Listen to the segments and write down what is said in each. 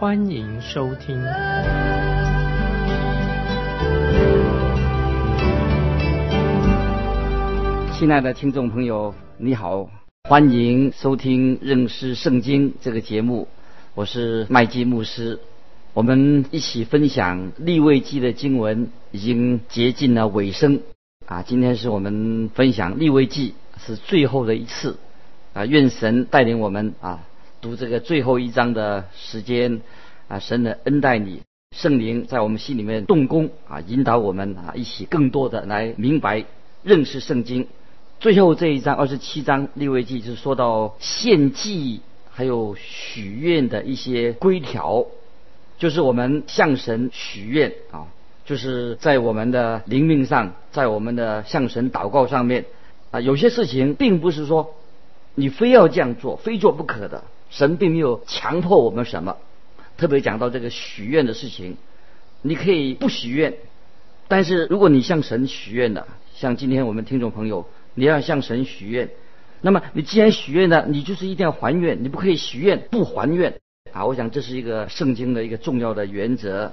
欢迎收听。亲爱的听众朋友，你好，欢迎收听认识圣经这个节目，我是麦基牧师。我们一起分享立位记的经文，已经接近了尾声。啊，今天是我们分享立位记是最后的一次啊，愿神带领我们啊读这个最后一章的时间啊，神的恩待你，圣灵在我们心里面动工啊，引导我们啊一起更多的来明白认识圣经。最后这一章二十七章立位记就是说到献祭还有许愿的一些规条，就是我们向神许愿啊。就是在我们的灵命上，在我们的向神祷告上面，啊，有些事情并不是说你非要这样做，非做不可的。神并没有强迫我们什么。特别讲到这个许愿的事情，你可以不许愿，但是如果你向神许愿的，像今天我们听众朋友，你要向神许愿，那么你既然许愿了，你就是一定要还愿，你不可以许愿不还愿啊！我想这是一个圣经的一个重要的原则，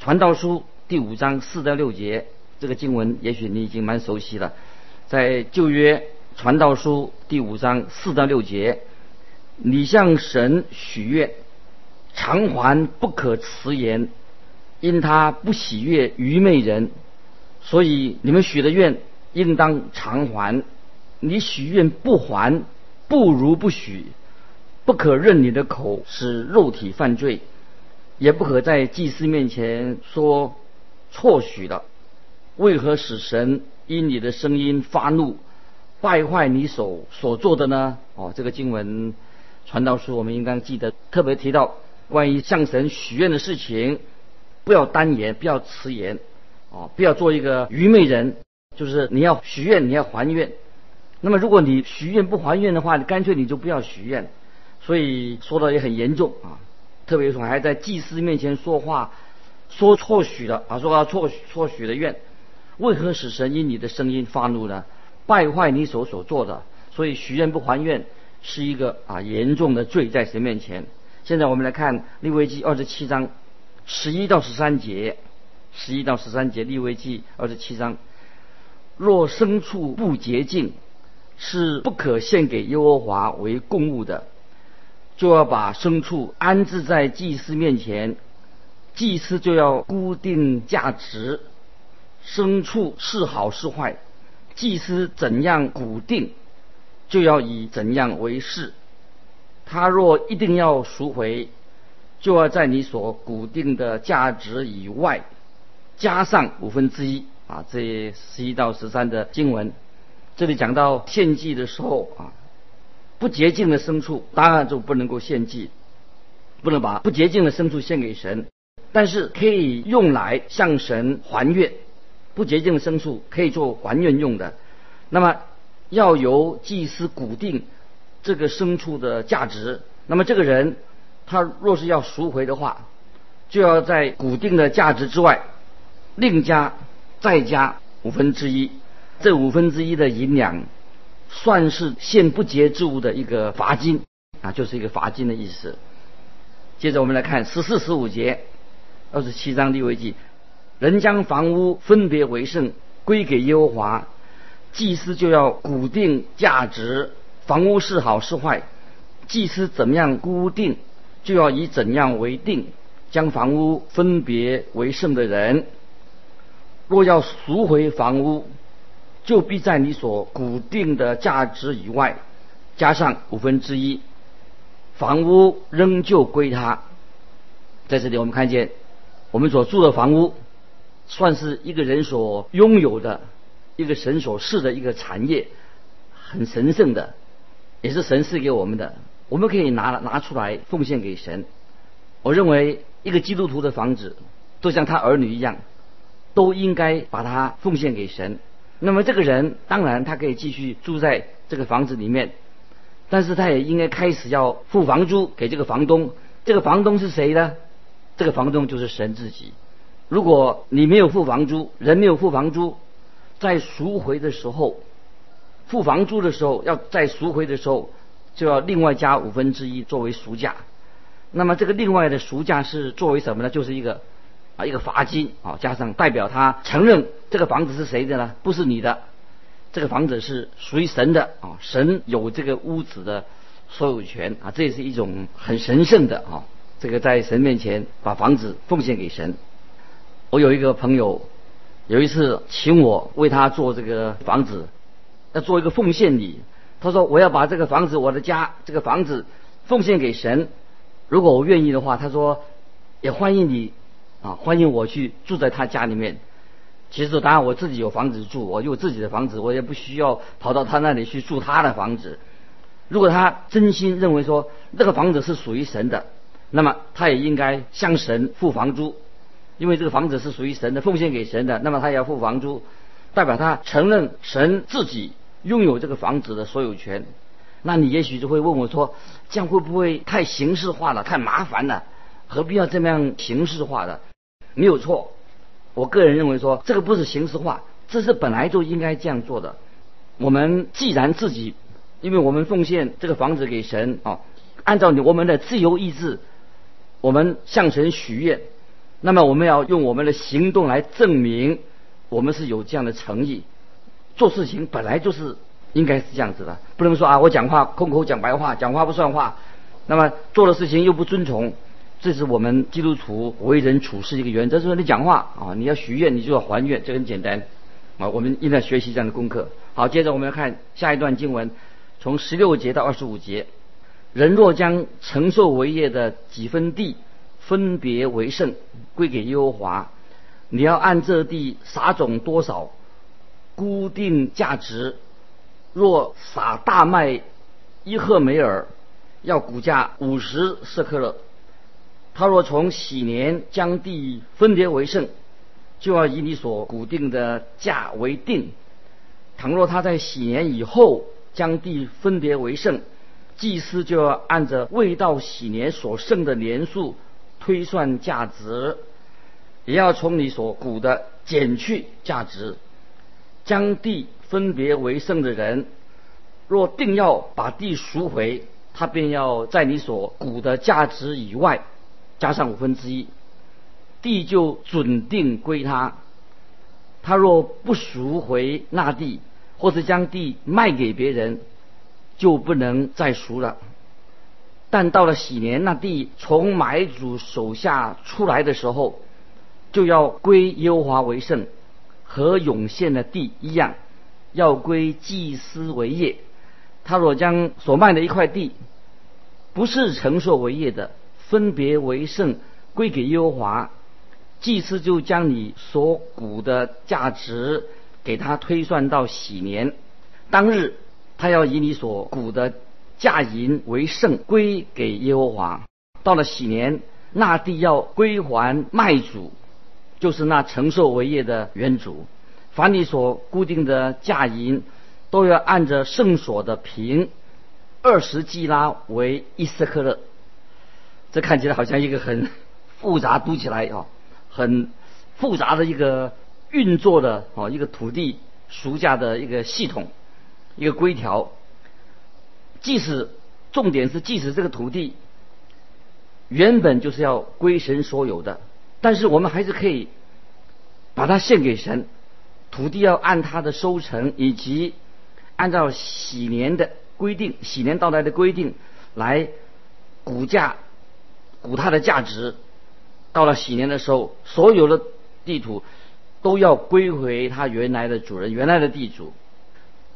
传道书。第五章四到六节，这个经文也许你已经蛮熟悉了。在旧约传道书第五章四到六节，你向神许愿，偿还不可辞言，因他不喜悦愚昧人，所以你们许的愿应当偿还。你许愿不还，不如不许。不可任你的口使肉体犯罪，也不可在祭司面前说。错许了，为何使神因你的声音发怒，败坏你手所做的呢？哦，这个经文传道书我们应该记得，特别提到关于向神许愿的事情，不要单言，不要辞言，哦，不要做一个愚昧人，就是你要许愿，你要还愿。那么如果你许愿不还愿的话，你干脆你就不要许愿。所以说的也很严重啊，特别说还在祭司面前说话。说错许了啊！说啊错错许的愿，为何使神因你的声音发怒呢？败坏你所所做的，所以许愿不还愿是一个啊严重的罪在神面前。现在我们来看利未记二十七章十一到十三节，十一到十三节利未记二十七章，若牲畜不洁净，是不可献给耶和华为供物的，就要把牲畜安置在祭司面前。祭司就要固定价值，牲畜是好是坏，祭司怎样固定，就要以怎样为是。他若一定要赎回，就要在你所固定的价值以外加上五分之一啊。这十一到十三的经文，这里讲到献祭的时候啊，不洁净的牲畜当然就不能够献祭，不能把不洁净的牲畜献给神。但是可以用来向神还愿，不洁净的牲畜可以做还愿用的。那么要由祭司固定这个牲畜的价值。那么这个人他若是要赎回的话，就要在固定的价值之外另加再加五分之一。这五分之一的银两算是献不洁之物的一个罚金啊，就是一个罚金的意思。接着我们来看十四、十五节。二十七章立位记，人将房屋分别为圣，归给耶和华，祭司就要固定价值，房屋是好是坏，祭司怎么样固定，就要以怎样为定。将房屋分别为圣的人，若要赎回房屋，就必在你所固定的价值以外加上五分之一，房屋仍旧归他。在这里，我们看见。我们所住的房屋，算是一个人所拥有的一个神所赐的一个产业，很神圣的，也是神赐给我们的。我们可以拿拿出来奉献给神。我认为一个基督徒的房子都像他儿女一样，都应该把它奉献给神。那么这个人当然他可以继续住在这个房子里面，但是他也应该开始要付房租给这个房东。这个房东是谁呢？这个房东就是神自己。如果你没有付房租，人没有付房租，在赎回的时候，付房租的时候，要在赎回的时候，就要另外加五分之一作为赎价。那么这个另外的赎价是作为什么呢？就是一个啊一个罚金啊，加上代表他承认这个房子是谁的呢？不是你的，这个房子是属于神的啊，神有这个屋子的所有权啊，这也是一种很神圣的啊，这个在神面前把房子奉献给神。我有一个朋友，有一次请我为他做这个房子，要做一个奉献礼。他说我要把这个房子，我的家这个房子奉献给神。如果我愿意的话，他说也欢迎你啊，欢迎我去住在他家里面。其实当然我自己有房子住，我有自己的房子，我也不需要跑到他那里去住他的房子。如果他真心认为说这个房子是属于神的，那么他也应该向神付房租。因为这个房子是属于神的，奉献给神的，那么他也要付房租，代表他承认神自己拥有这个房子的所有权。那你也许就会问我说，这样会不会太形式化了，太麻烦了？何必要这么样形式化的？没有错，我个人认为说，这个不是形式化，这是本来就应该这样做的。我们既然自己，因为我们奉献这个房子给神啊，按照你我们的自由意志，我们向神许愿。那么我们要用我们的行动来证明我们是有这样的诚意。做事情本来就是应该是这样子的，不能说啊我讲话空口讲白话，讲话不算话。那么做的事情又不遵从，这是我们基督徒为人处事一个原则。就是你讲话啊，你要许愿，你就要还愿，这很简单啊。我们应该学习这样的功课。好，接着我们要看下一段经文，从十六节到二十五节。人若将承受为业的几分地。分别为圣，归给耶和华。你要按这地撒种多少，固定价值。若撒大麦一赫梅尔，要估价五十舍克勒。他若从喜年将地分别为圣，就要以你所固定的价为定。倘若他在喜年以后将地分别为圣，祭司就要按着未到喜年所剩的年数。推算价值，也要从你所估的减去价值。将地分别为圣的人，若定要把地赎回，他便要在你所估的价值以外加上五分之一，地就准定归他。他若不赎回那地，或者将地卖给别人，就不能再赎了。但到了喜年，那地从买主手下出来的时候，就要归耶和华为圣，和涌现的地一样，要归祭司为业。他若将所卖的一块地，不是承受为业的，分别为圣，归给耶和华，祭司就将你所股的价值给他推算到喜年当日，他要以你所股的。价银为圣，归给耶和华。到了喜年，那地要归还卖主，就是那承受为业的原主。凡你所固定的价银，都要按着圣所的平二十基拉为一斯克勒。这看起来好像一个很复杂，读起来啊，很复杂的一个运作的啊一个土地赎价的一个系统，一个规条。即使重点是，即使这个土地原本就是要归神所有的，但是我们还是可以把它献给神。土地要按它的收成以及按照喜年的规定，喜年到来的规定来估价，估它的价值。到了喜年的时候，所有的地土都要归回它原来的主人，原来的地主。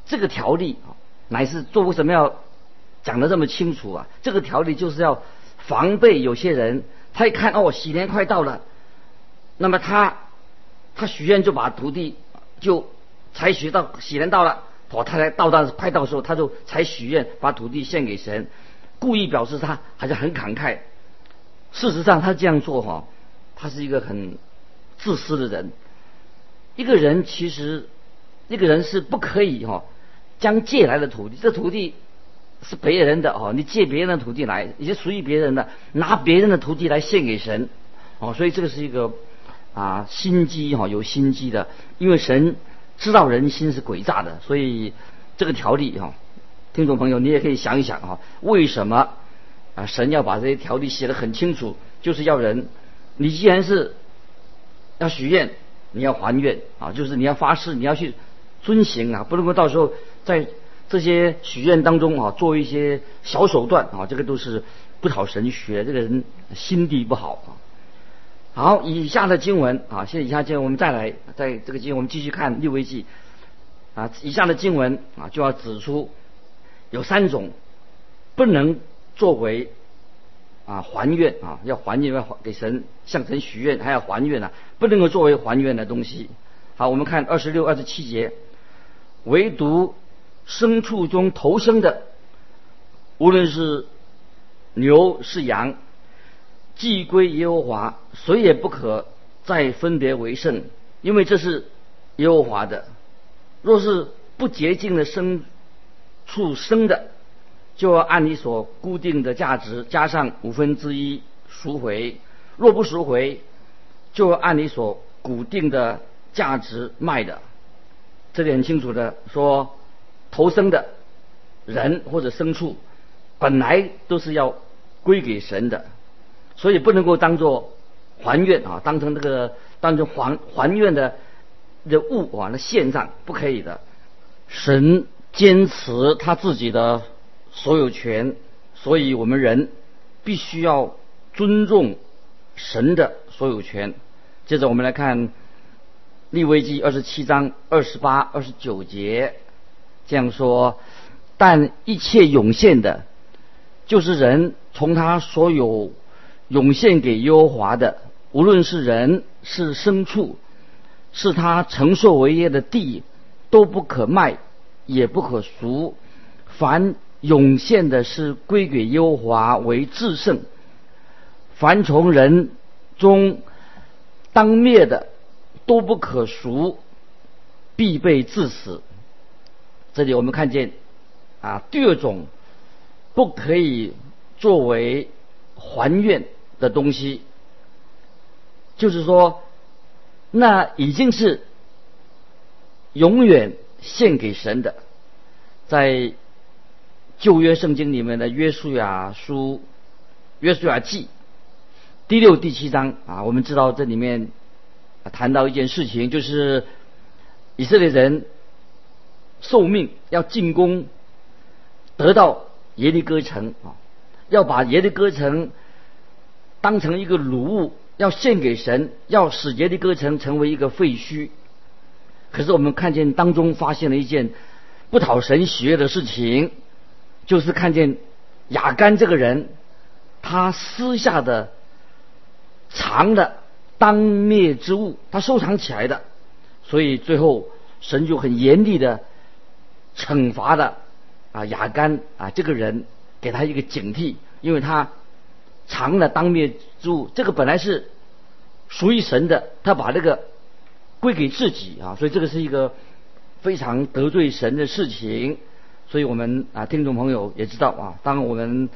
这个条例啊，乃是作为什么要？讲的这么清楚啊！这个条例就是要防备有些人，他一看哦，喜年快到了，那么他他许愿就把土地就采取到喜年到了，哦，他才到到快到的时候他就才许愿把土地献给神，故意表示他还是很慷慨。事实上他这样做哈，他是一个很自私的人。一个人其实，一个人是不可以哈，将借来的土地，这土地是别人的哦，你借别人的土地来，也属于别人的，拿别人的土地来献给神，哦，所以这个是一个啊心机哈，有心机的，因为神知道人心是诡诈的，所以这个条例哈，听众朋友你也可以想一想哈，为什么啊神要把这些条例写得很清楚，就是要人，你既然是要许愿。你要还愿啊，就是你要发誓，你要去遵行啊，不能够到时候在这些许愿当中啊做一些小手段啊，这个都是不讨神学，这个人心地不好啊。好，以下的经文啊，现在以下经文我们再来，在这个经文我们继续看六位记啊，以下的经文啊就要指出有三种不能作为。啊，还愿啊，要还愿，要还给神向神许愿，还要还愿呢，不能够作为还愿的东西。好，我们看二十六、二十七节，唯独牲畜中投生的，无论是牛是羊，既归耶和华，谁也不可再分别为圣，因为这是耶和华的。若是不洁净的牲畜生的，就要按你所固定的价值加上五分之一赎回，若不赎回，就要按你所固定的价值卖的。这里很清楚的说，投生的人或者牲畜，本来都是要归给神的，所以不能够当做还愿啊，当成这个当成还还愿的的物啊，那献上不可以的。神坚持他自己的。所有权，所以我们人必须要尊重神的所有权。接着我们来看利未记二十七章二十八、二十九节，这样说：但一切涌现的，就是人从他所有涌现给耶和华的，无论是人是牲畜，是他承受为业的地，都不可卖，也不可赎。凡涌现的是归给耶和华为至圣，凡从人中当灭的都不可赎，必被致死。这里我们看见啊，第二种不可以作为还愿的东西，就是说，那已经是永远献给神的，在。旧约圣经里面的约书亚书、约书亚记第六、第七章啊，我们知道这里面谈到一件事情，就是以色列人受命要进攻，得到耶利哥城啊，要把耶利哥城当成一个掳物，要献给神，要使耶利哥城成为一个废墟。可是我们看见当中发现了一件不讨神喜悦的事情。就是看见雅干这个人，他私下的藏的当灭之物，他收藏起来的，所以最后神就很严厉的惩罚的啊雅干啊这个人，给他一个警惕，因为他藏了当灭之物，这个本来是属于神的，他把这个归给自己啊，所以这个是一个非常得罪神的事情。所以我们啊，听众朋友也知道啊，当我们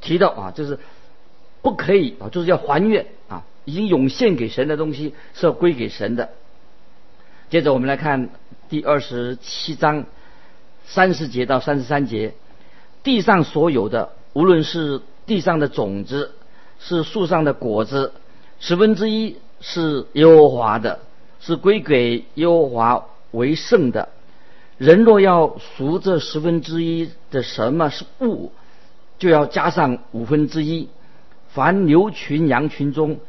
提到啊，就是不可以啊，就是要还愿啊，已经涌现给神的东西是要归给神的。接着我们来看第二十七章三十节到三十三节，地上所有的，无论是地上的种子，是树上的果子，十分之一是耶和华的，是归给耶和华为圣的。人若要赎这十分之一的什么是物，就要加上五分之一。凡牛群羊群中，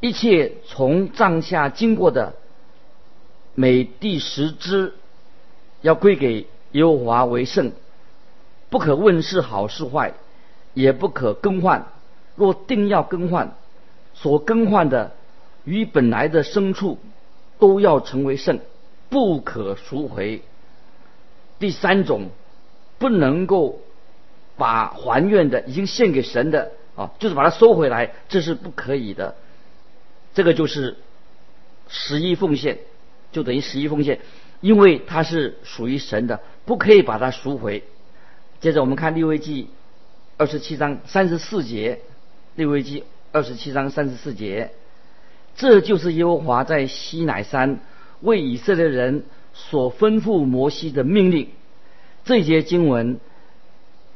一切从帐下经过的，每第十只，要归给耶和华为圣，不可问是好是坏，也不可更换。若定要更换，所更换的与本来的牲畜都要成为圣，不可赎回。第三种，不能够把还愿的已经献给神的啊，就是把它收回来，这是不可以的。这个就是十一奉献，就等于十一奉献，因为它是属于神的，不可以把它赎回。接着我们看利未记二十七章三十四节，利未记二十七章三十四节，这就是耶和华在西乃山为以色列人所吩咐摩西的命令。这节经文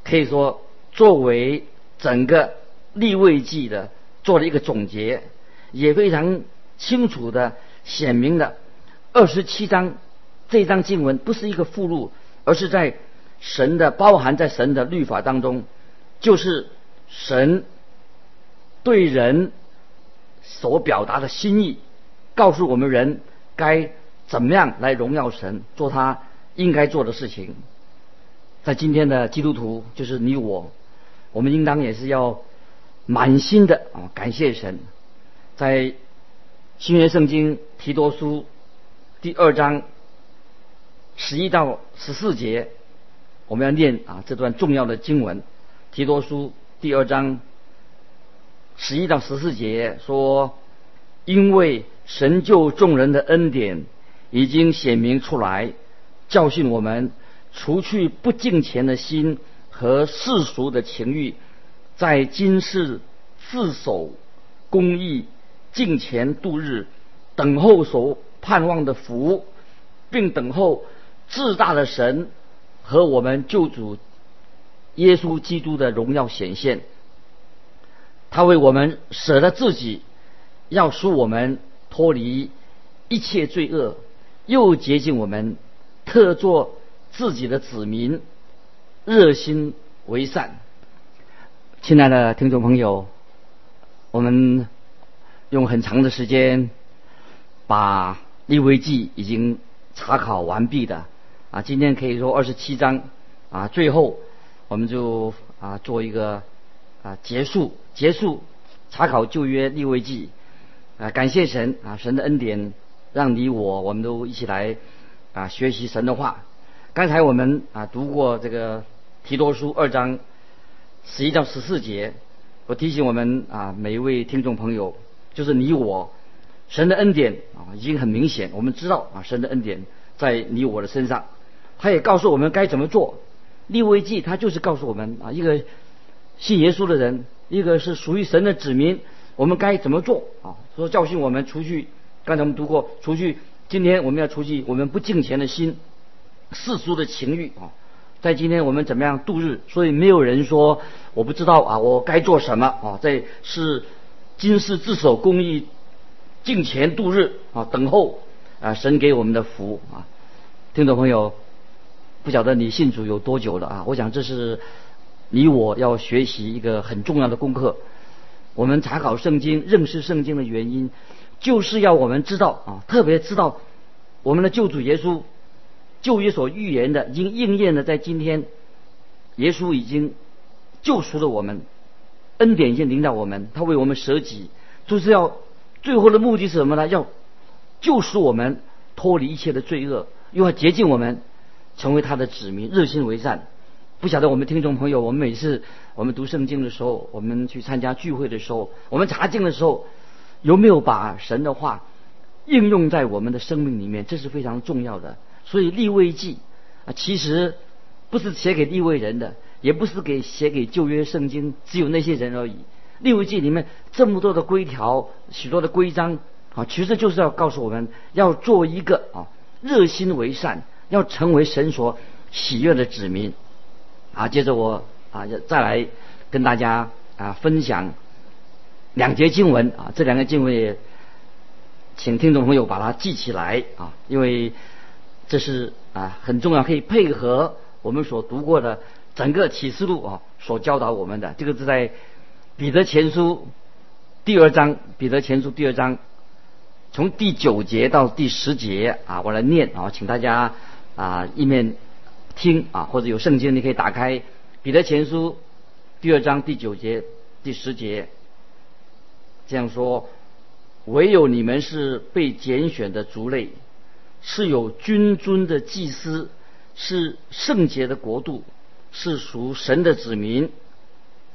可以说作为整个利未记的做了一个总结，也非常清楚的显明了二十七章这章经文不是一个附录，而是在神的包含在神的律法当中，就是神对人所表达的心意，告诉我们人该怎么样来荣耀神，做他应该做的事情。在今天的基督徒，就是你我，我们应当也是要满心的啊感谢神。在新约圣经提多书第二章十一到十四节，我们要念啊这段重要的经文。提多书第二章十一到十四节说：“因为神救众人的恩典已经显明出来，教训我们。”除去不敬虔的心和世俗的情欲，在今世自守公义、敬虔度日，等候所盼望的福，并等候至大的神和我们救主耶稣基督的荣耀显现。他为我们舍了自己，要使我们脱离一切罪恶，又洁净我们，特作。自己的子民热心为善，亲爱的听众朋友，我们用很长的时间把利未记已经查考完毕的啊，今天可以说二十七章啊，最后我们就啊做一个啊结束结束查考旧约利未记啊，感谢神啊，神的恩典让你我我们都一起来啊学习神的话。刚才我们啊读过这个提多书二章十一到十四节，我提醒我们啊每一位听众朋友，就是你我，神的恩典啊已经很明显，我们知道啊神的恩典在你我的身上，他也告诉我们该怎么做。利未记他就是告诉我们啊一个信耶稣的人，一个是属于神的子民，我们该怎么做啊？说教训我们除去刚才我们读过除去，今天我们要除去我们不敬虔的心。世俗的情欲啊，在今天我们怎么样度日？所以没有人说我不知道啊，我该做什么啊？在是今世自守公义，敬虔度日啊，等候啊神给我们的福啊。听众朋友，不晓得你信主有多久了啊？我想这是你我要学习一个很重要的功课。我们查考圣经、认识圣经的原因，就是要我们知道啊，特别知道我们的救主耶稣。旧约所预言的，已经应验了。在今天，耶稣已经救赎了我们，恩典已经领导我们，他为我们舍己，就是要最后的目的是什么呢？要救赎我们，脱离一切的罪恶，又要洁净我们，成为他的子民，热心为善。不晓得我们听众朋友，我们每次我们读圣经的时候，我们去参加聚会的时候，我们查经的时候，有没有把神的话应用在我们的生命里面？这是非常重要的。所以立位记啊，其实不是写给立位人的，也不是给写给旧约圣经只有那些人而已。立位记里面这么多的规条，许多的规章啊，其实就是要告诉我们要做一个啊热心为善，要成为神所喜悦的子民啊。接着我啊再来跟大家啊分享两节经文啊，这两个经文也请听众朋友把它记起来啊，因为。这是啊很重要，可以配合我们所读过的整个启示录啊所教导我们的。这个是在彼得前书第二章，彼得前书第二章从第九节到第十节啊，我来念啊，请大家啊一面听啊，或者有圣经你可以打开彼得前书第二章第九节第十节，这样说：唯有你们是被拣选的族类。是有君尊的祭司，是圣洁的国度，是属神的子民。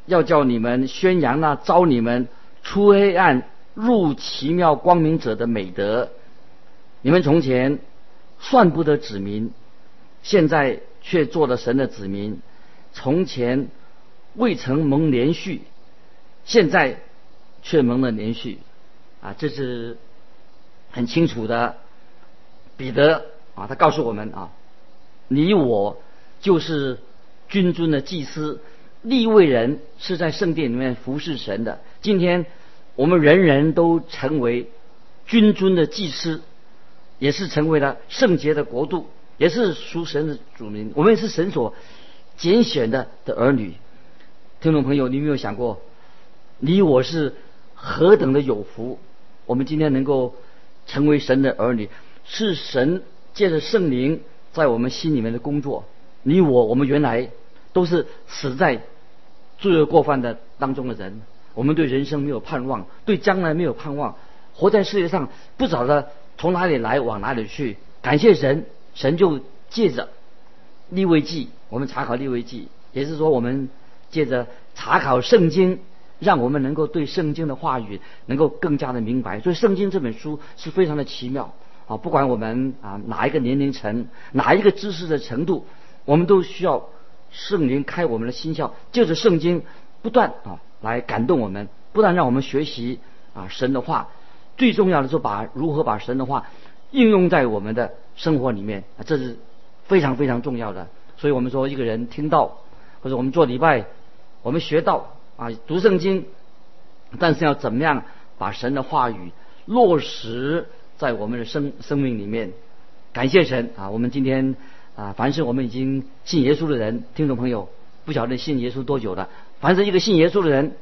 要叫你们宣扬那招你们出黑暗入奇妙光明者的美德，你们从前算不得子民，现在却做了神的子民；从前未曾蒙连续，现在却蒙了连续。啊，这是很清楚的。彼得啊，他告诉我们啊，你我就是君尊的祭司，立位人是在圣殿里面服侍神的。今天我们人人都成为君尊的祭司。也是成为了圣洁的国度，也是属神的主民。我们也是神所拣选的的儿女。听众朋友，你有没有想过，你我是何等的有福？我们今天能够成为神的儿女，是神借着圣灵在我们心里面的工作。你我，我们原来都是死在罪恶过犯的当中的人，我们对人生没有盼望，对将来没有盼望，活在世界上不晓得。从哪里来往哪里去？感谢神，神就借着立位记，我们查考立位记，也是说我们借着查考圣经，让我们能够对圣经的话语能够更加的明白。所以圣经这本书是非常的奇妙啊！不管我们啊哪一个年龄层，哪一个知识的程度，我们都需要圣灵开我们的心窍，借着圣经不断啊来感动我们，不断让我们学习啊神的话。最重要的是把如何把神的话应用在我们的生活里面啊，这是非常非常重要的。所以我们说，一个人听到或者我们做礼拜，我们学到啊读圣经，但是要怎么样把神的话语落实在我们的生生命里面？感谢神啊！我们今天啊，凡是我们已经信耶稣的人，听众朋友不晓得信耶稣多久了，凡是一个信耶稣的人，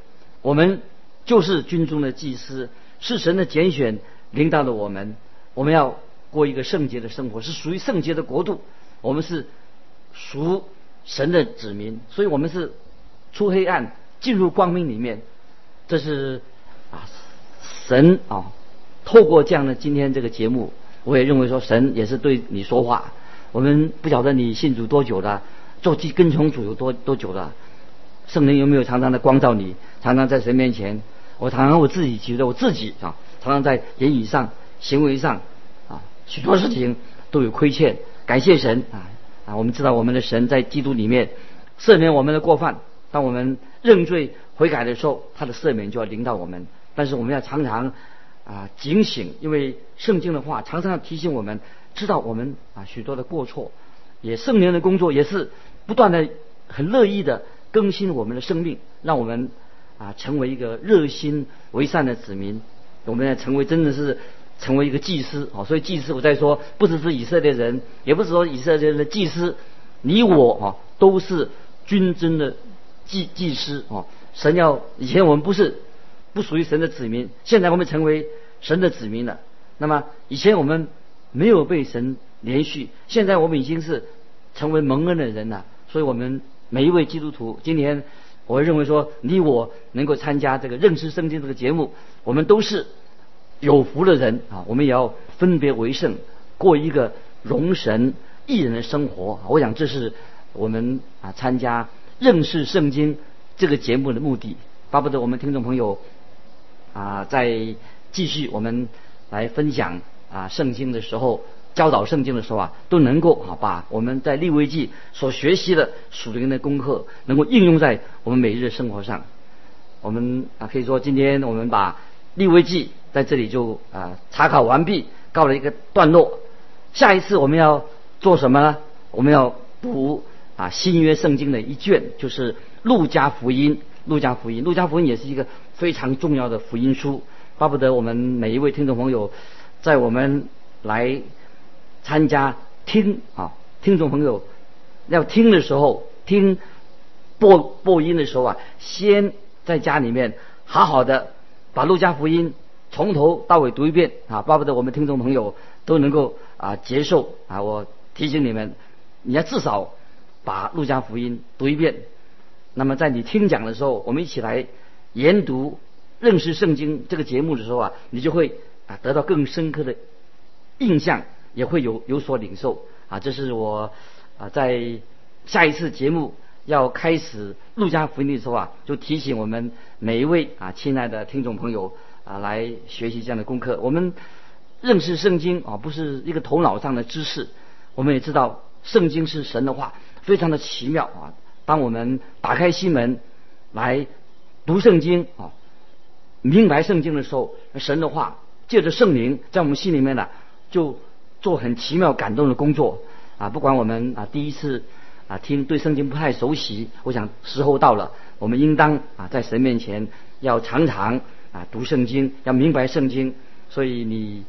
我们就是军中的祭司。是神的拣选领导了我们，我们要过一个圣洁的生活，是属于圣洁的国度。我们是属神的子民，所以我们是出黑暗进入光明里面。这是啊，神啊，透过这样的今天这个节目，我也认为说神也是对你说话。我们不晓得你信主多久了，做基跟从主有多多久了，圣灵有没有常常的光照你，常常在神面前。我常常我自己觉得我自己啊，常常在言语上、行为上啊，许多事情都有亏欠。感谢神啊啊！我们知道我们的神在基督里面赦免我们的过犯。当我们认罪悔改的时候，他的赦免就要临到我们。但是我们要常常啊警醒，因为圣经的话常常要提醒我们，知道我们啊许多的过错。也圣灵的工作也是不断的很乐意的更新我们的生命，让我们。啊，成为一个热心为善的子民，我们要成为真的是成为一个祭司啊！所以祭司我在说，不只是以色列人，也不是说以色列人的祭司，你我啊都是军尊的祭祭司啊！神要以前我们不是不属于神的子民，现在我们成为神的子民了。那么以前我们没有被神连续，现在我们已经是成为蒙恩的人了。所以我们每一位基督徒今年。我认为说，你我能够参加这个认识圣经这个节目，我们都是有福的人啊！我们也要分别为圣，过一个容神一人的生活。我想这是我们啊参加认识圣经这个节目的目的。巴不得我们听众朋友啊，在继续我们来分享啊圣经的时候。教导圣经的时候啊，都能够啊把我们在利未记所学习的属灵的功课，能够应用在我们每日的生活上。我们啊可以说，今天我们把利未记在这里就啊查考完毕，告了一个段落。下一次我们要做什么呢？我们要读啊新约圣经的一卷，就是路加福音。路加福音，路加福音也是一个非常重要的福音书。巴不得我们每一位听众朋友，在我们来。参加听啊，听众朋友要听的时候，听播播音的时候啊，先在家里面好好的把《路加福音》从头到尾读一遍啊，巴不得我们听众朋友都能够啊接受啊。我提醒你们，你要至少把《路加福音》读一遍。那么在你听讲的时候，我们一起来研读认识圣经这个节目的时候啊，你就会啊得到更深刻的印象。也会有有所领受啊！这是我啊在下一次节目要开始陆家福音的时候啊，就提醒我们每一位啊亲爱的听众朋友啊来学习这样的功课。我们认识圣经啊，不是一个头脑上的知识。我们也知道圣经是神的话，非常的奇妙啊。当我们打开心门来读圣经啊，明白圣经的时候，神的话借着圣灵在我们心里面呢，就做很奇妙感动的工作啊。不管我们啊第一次啊听对圣经不太熟悉，我想时候到了，我们应当啊在神面前要常常啊读圣经，要明白圣经。所以你。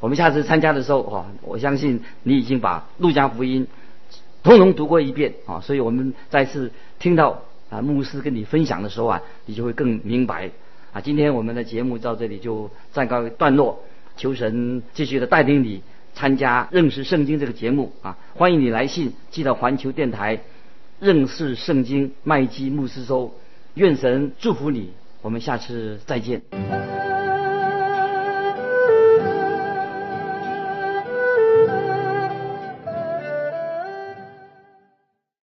我们下次参加的时候，哈，我相信你已经把《路加福音》通通读过一遍啊，所以我们再次听到啊牧师跟你分享的时候啊，你就会更明白啊。今天我们的节目到这里就暂告一段落，求神继续的带领你参加认识圣经这个节目啊，欢迎你来信寄到环球电台认识圣经麦基牧师收，愿神祝福你，我们下次再见。